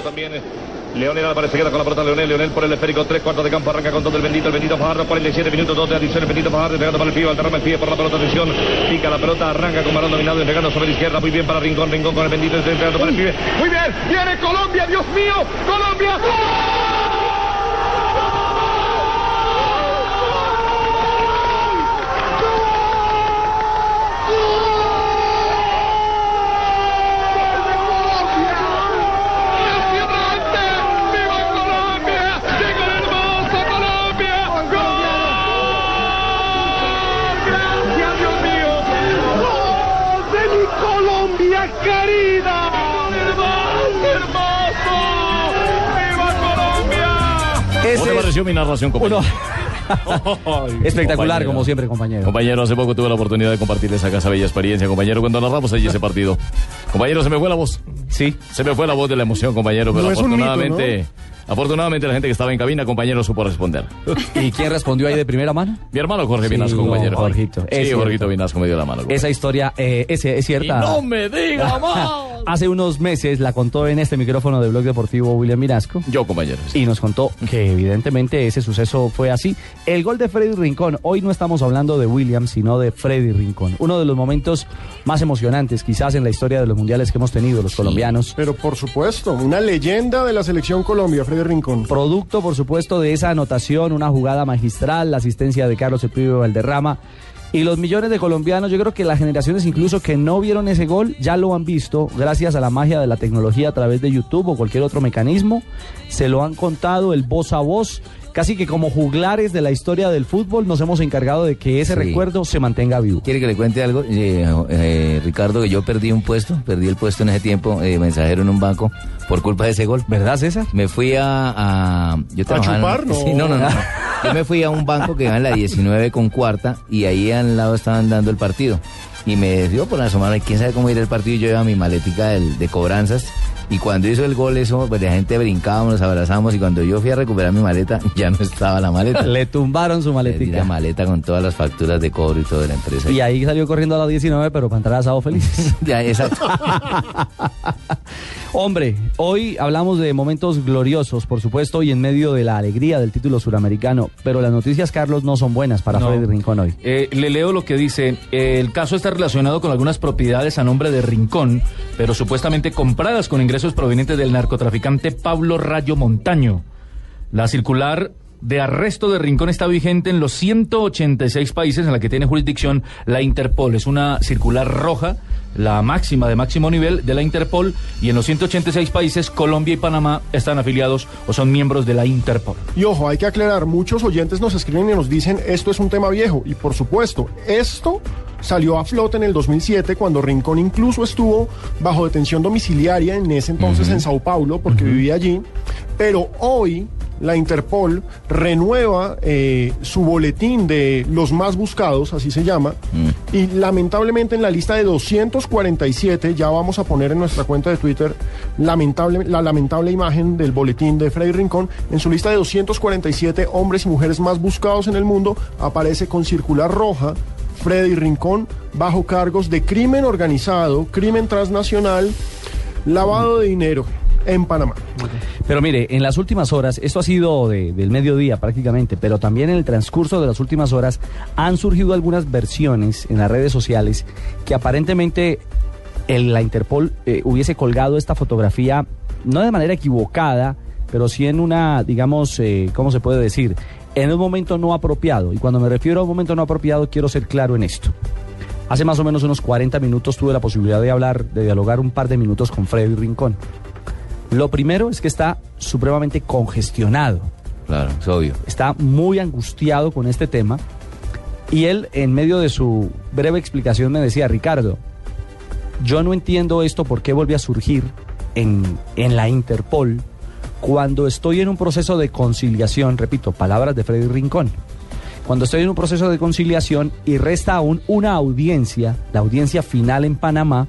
Fajardo también. Leonel Álvarez queda con la pelota. Leonel, Leonel por el esférico. Tres cuartos de campo. Arranca con todo el bendito. El bendito Fajardo. 47 minutos. Dos de adición. El bendito Fajardo entregando para el pie. Alterrama el pie por la pelota. Atención. Pica la pelota. Arranca con balón dominado. Entregando sobre la izquierda. Muy bien para Rincón. Rincón con el bendito. Entregando para el pie. Muy bien. Viene Colombia. Dios mío. Colombia ¿Cómo te pareció mi narración, compañero? Espectacular, Compañero. como siempre, compañero. Compañero, hace poco tuve la oportunidad de compartir esa casa bella experiencia, compañero, cuando narramos allí ese partido. Compañero, se me fue la voz. Sí. Se me fue la voz de la emoción, compañero, pero No mito, afortunadamente, afortunadamente la gente que estaba en cabina, compañero, supo responder. ¿Y quién respondió ahí de primera mano? Mi hermano Jorge Sí, Vinasco, no, compañero. Jorgito, Sí. Jorgito Vinasco me dio la mano. compañero. Esa historia eh, es, es Y cierta. no me diga más. Hace unos meses la contó en este micrófono de Blog Deportivo William Mirasco. Yo, compañero. Y nos contó que evidentemente ese suceso fue así. El gol de Freddy Rincón. Hoy no estamos hablando de William, sino de Freddy Rincón. Uno de los momentos más emocionantes quizás en la historia de los mundiales que hemos tenido los colombianos. Pero por supuesto, una leyenda de la selección Colombia, Freddy Rincón. Producto, por supuesto, de esa anotación, una jugada magistral, la asistencia de Carlos El Pibe Valderrama. Y los millones de colombianos, yo creo que las generaciones incluso que no vieron ese gol ya lo han visto gracias a la magia de la tecnología a través de YouTube o cualquier otro mecanismo. Se lo han contado el voz a voz. Casi que como juglares de la historia del fútbol nos hemos encargado de que ese Sí. recuerdo se mantenga vivo. ¿Quiere que le cuente algo? Eh, eh, Ricardo, que yo perdí un puesto, perdí el puesto en ese tiempo, eh, mensajero en un banco, por culpa de ese gol. ¿Verdad, César? Me fui a... a yo en-? No. Sí, no, no, no. Yo me fui a un banco que iba en la 19 con cuarta y ahí al lado estaban dando el partido. Y me dio por asomar, quién sabe cómo ir el partido. y Yo llevaba mi maletica del- de cobranzas. Y cuando hizo el gol, eso, pues la gente brincábamos, nos abrazamos. Y cuando yo fui a recuperar mi maleta, ya no estaba la maleta. Le tumbaron su Le di la maletica. maleta con todas las facturas de cobro y todo de la empresa. Y ahí salió corriendo a las 19, pero para entrar a asado feliz. Ya, exacto. Hombre, hoy hablamos de momentos gloriosos, por supuesto, y en medio de la alegría del título suramericano, pero las noticias, Carlos, no son buenas para No. Freddy Rincón hoy. Eh, le leo lo que dice. eh, el caso está relacionado con algunas propiedades a nombre de Rincón, pero supuestamente compradas con ingresos provenientes del narcotraficante Pablo Rayo Montaño. La circular de arresto de Rincón está vigente en los 186 países en la que tiene jurisdicción la Interpol. Es una circular roja, la máxima de máximo nivel de la Interpol, y en los 186 países Colombia y Panamá están afiliados o son miembros de la Interpol. Y ojo, hay que aclarar, muchos oyentes nos escriben y nos dicen, esto es un tema viejo. Y por supuesto, esto salió a flote en el 2007 cuando Rincón incluso estuvo bajo detención domiciliaria en ese entonces en Sao Paulo porque vivía allí. Pero hoy la Interpol renueva eh, su boletín de los más buscados, así se llama, y lamentablemente en la lista de 247, ya vamos a poner en nuestra cuenta de Twitter lamentable, la lamentable imagen del boletín de Freddy Rincón, en su lista de 247 hombres y mujeres más buscados en el mundo, aparece con circular roja Freddy Rincón bajo cargos de crimen organizado, crimen transnacional, lavado de dinero en Panamá. Pero mire, en las últimas horas, esto ha sido de- del mediodía prácticamente, pero también en el transcurso de las últimas horas han surgido algunas versiones en las redes sociales que aparentemente el- la Interpol eh, hubiese colgado esta fotografía, no de manera equivocada, pero sí en una, digamos, eh, ¿cómo se puede decir? En un momento no apropiado. Y cuando me refiero a un momento no apropiado, quiero ser claro en esto. Hace más o menos unos 40 minutos tuve la posibilidad de hablar, de dialogar un par de minutos con Freddy Rincón. Lo primero es que está supremamente congestionado, Claro, es obvio. está muy angustiado con este tema y él en medio de su breve explicación me decía, Ricardo, yo no entiendo esto por qué vuelve a surgir en, en la Interpol cuando estoy en un proceso de conciliación, repito, palabras de Freddy Rincón, cuando estoy en un proceso de conciliación y resta aún una audiencia, la audiencia final en Panamá,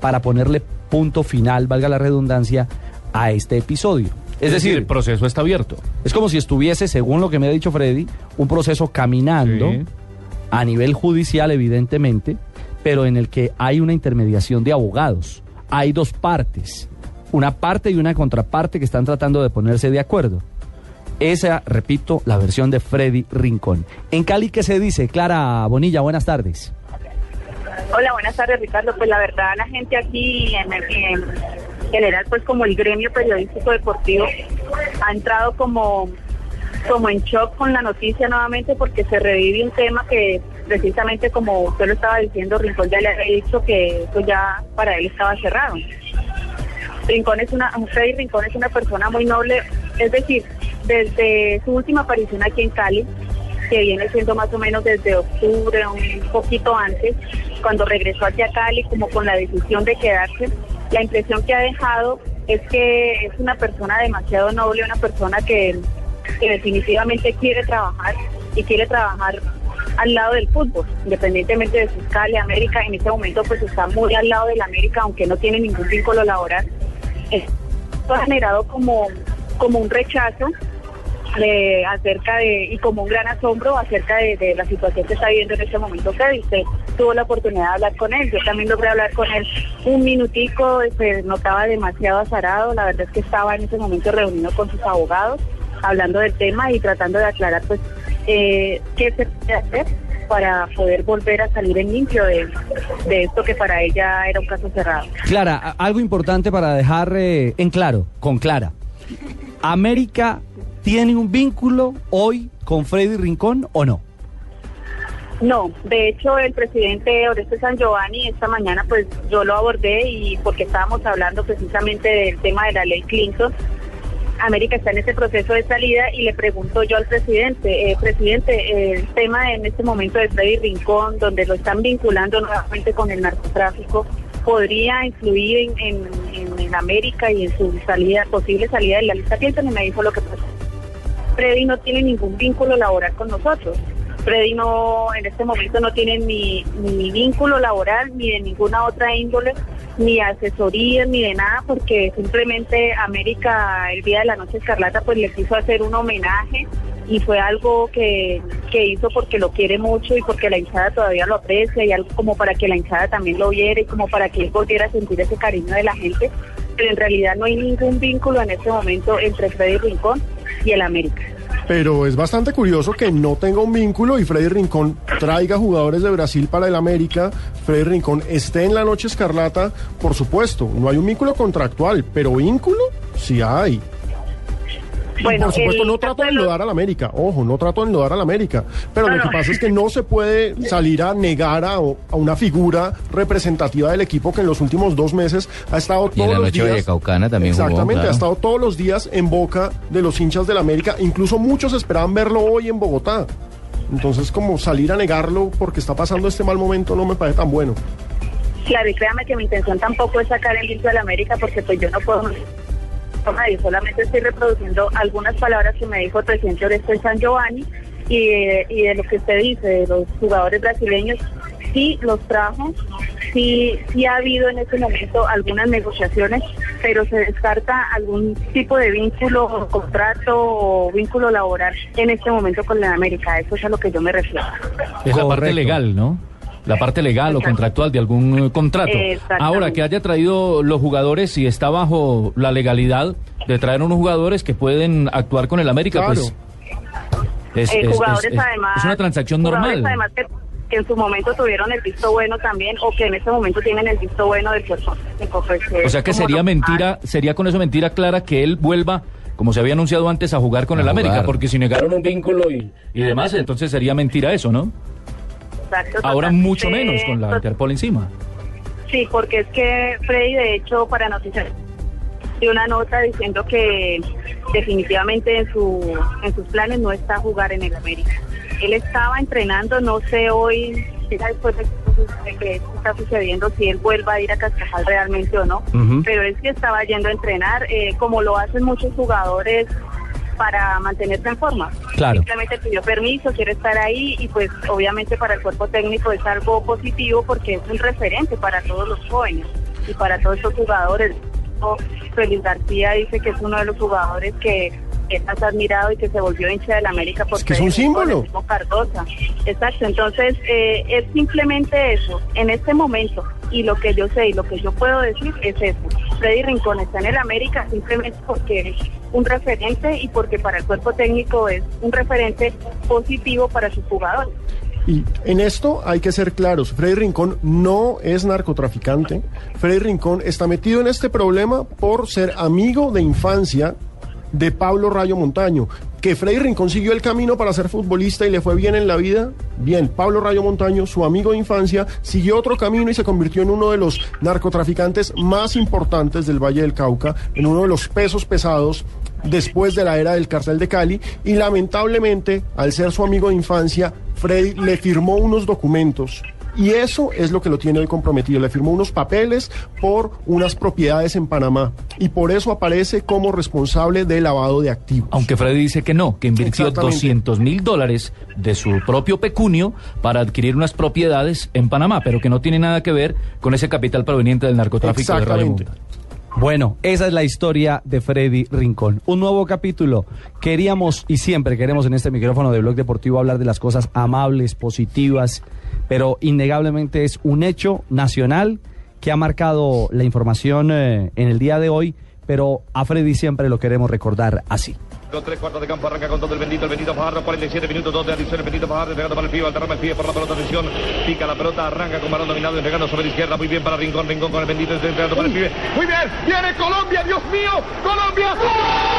para ponerle punto final, valga la redundancia, a este episodio. Es decir, el proceso está abierto. es como si estuviese, según lo que me ha dicho Freddy, un proceso caminando Sí. a nivel judicial, evidentemente, pero en el que hay una intermediación de abogados. Hay dos partes. Una parte y una contraparte que están tratando de ponerse de acuerdo. Esa, repito, la versión de Freddy Rincón. En Cali, ¿qué se dice? Clara Bonilla, buenas tardes. Hola, buenas tardes, Ricardo. Pues la verdad, la gente aquí en, en general, pues como el gremio periodístico deportivo, ha entrado como, como en shock con la noticia nuevamente porque se revive un tema que precisamente como usted lo estaba diciendo, Rincón ya le había dicho que eso ya para él estaba cerrado. Rincón es una, Freddy Rincón es una persona muy noble, es decir, desde su última aparición aquí en Cali, que viene siendo más o menos desde octubre, un poquito antes, cuando regresó hacia Cali, como con la decisión de quedarse, la impresión que ha dejado es que es una persona demasiado noble, una persona que, definitivamente quiere trabajar y quiere trabajar al lado del fútbol, independientemente de su Cali, América, en este momento pues está muy al lado del América, aunque no tiene ningún vínculo laboral. Esto ha generado como, como un rechazo acerca de, y como un gran asombro acerca de, la situación que está viviendo en este momento Freddy. Usted tuvo la oportunidad de hablar con él, yo también logré hablar con él un minutico, se notaba demasiado azarado, la verdad es que estaba en ese momento reunido con sus abogados, hablando del tema y tratando de aclarar pues eh, qué se puede hacer para poder volver a salir en limpio de, de, esto que para ella era un caso cerrado. Clara, algo importante para dejar eh, en claro, con Clara. América ¿Tiene un vínculo hoy con Freddy Rincón o no? No, de hecho el presidente Oreste San Giovanni esta mañana pues yo lo abordé y porque estábamos hablando precisamente del tema de la ley Clinton. América está en ese proceso de salida y le pregunto yo al presidente, eh, presidente, el tema en este momento de Freddy Rincón, donde lo están vinculando nuevamente con el narcotráfico, podría influir en, en, América y en su salida, posible salida de la lista Clinton y me dijo lo que pasó. Freddy no tiene ningún vínculo laboral con nosotros. Freddy no, en este momento no tiene ni vínculo laboral, ni de ninguna otra índole, ni asesoría, ni de nada, porque simplemente América, el día de la noche escarlata, pues le quiso hacer un homenaje y fue algo que, que hizo porque lo quiere mucho y porque la hinchada todavía lo aprecia y algo como para que la hinchada también lo viera y como para que él volviera a sentir ese cariño de la gente. Pero en realidad no hay ningún vínculo en este momento entre Freddy Rincón y el América. Pero es bastante curioso que no tenga un vínculo y Freddy Rincón traiga jugadores de Brasil para el América. Freddy Rincón esté en la noche escarlata, por supuesto. No hay un vínculo contractual, pero vínculo sí hay. Bueno, por supuesto, no trato de enlodar a la América, ojo, no trato de enlodar a la América, pero no, lo que pasa es que no se puede salir a negar a, a, una figura representativa del equipo que en los últimos dos meses ha estado todos y en la los noche días. Caucana también Exactamente, jugó, claro. ha estado todos los días en boca de los hinchas del América, incluso muchos esperaban verlo hoy en Bogotá. Entonces, como salir a negarlo porque está pasando este mal momento no me parece tan bueno. Claro, y créame que mi intención tampoco es sacar el limpio de la América porque pues yo no puedo nadie, solamente estoy reproduciendo algunas palabras que me dijo el presidente Oreste San Giovanni y de, y de lo que usted dice, de los jugadores brasileños, sí los trajo, sí, sí ha habido en este momento algunas negociaciones, pero se descarta algún tipo de vínculo, contrato o vínculo laboral en este momento con la América, eso es a lo que yo me refiero. Es la parte legal, ¿no? La parte legal o contractual de algún uh, contrato. Ahora, que haya traído los jugadores y está bajo la legalidad de traer unos jugadores que pueden actuar con el América, claro. pues es, eh, es, jugadores es, además, es, una transacción normal. Además que, que, en su momento tuvieron el visto bueno también o que en este momento tienen el visto bueno del cuerpo pues, O sea que sería mentira, sería con eso mentira clara que él vuelva como se había anunciado antes, a jugar con a el jugar. América, porque si negaron un vínculo y, y demás, entonces sería mentira eso, ¿no? Exacto, Ahora totalmente. mucho menos con la Interpol encima. Sí, porque es que Freddy, de hecho, para noticias dio una nota diciendo que definitivamente en, su, en sus planes no está a jugar en el América. Él estaba entrenando, no sé hoy, después de que esto está sucediendo, si él vuelva a ir a Cascajal realmente o no, Uh -huh. pero él sí estaba yendo a entrenar, eh, como lo hacen muchos jugadores para mantenerse en forma. Claro. Simplemente pidió permiso, quiere estar ahí y pues obviamente para el cuerpo técnico es algo positivo porque es un referente para todos los jóvenes y para todos estos jugadores. Félix García dice que es uno de los jugadores que es más admirado y que se volvió hincha del América porque es, que es un símbolo. Cardosa. Exacto, entonces eh, es simplemente eso. En este momento, y lo que yo sé y lo que yo puedo decir es eso. Freddy Rincón está en el América simplemente porque un referente y porque para el cuerpo técnico es un referente positivo para sus jugadores. Y en esto hay que ser claros, Freddy Rincón no es narcotraficante, Freddy Rincón está metido en este problema por ser amigo de infancia de Pablo Rayo Montaño. Que Freddy Rincón siguió el camino para ser futbolista y le fue bien en la vida, bien. Pablo Rayo Montaño, su amigo de infancia, siguió otro camino y se convirtió en uno de los narcotraficantes más importantes del Valle del Cauca, en uno de los pesos pesados después de la era del cartel de Cali y lamentablemente, al ser su amigo de infancia, Freddy le firmó unos documentos y eso es lo que lo tiene hoy comprometido. Le firmó unos papeles por unas propiedades en Panamá y por eso aparece como responsable de lavado de activos. Aunque Freddy dice que no, que invirtió Exactamente. 200 mil dólares de su propio pecunio para adquirir unas propiedades en Panamá, pero que no tiene nada que ver con ese capital proveniente del narcotráfico de. Bueno, esa es la historia de Freddy Rincón. Un nuevo capítulo. Queríamos y siempre queremos en este micrófono de Blog Deportivo hablar de las cosas amables, positivas, pero innegablemente es un hecho nacional que ha marcado la información eh, en el día de hoy, pero a Freddy siempre lo queremos recordar así. Tres cuartos de campo arranca con todo el bendito, el bendito Fajardo, 47 minutos, dos de adición, el bendito Fajardo entregando para el pibe, alterrama el pibe por la pelota, atención, pica la pelota, arranca con balón dominado, entregando sobre la izquierda, muy bien para Rincón, Rincón con el bendito, entregando para el pibe, Muy bien, viene Colombia, Dios mío, Colombia. ¡Gol!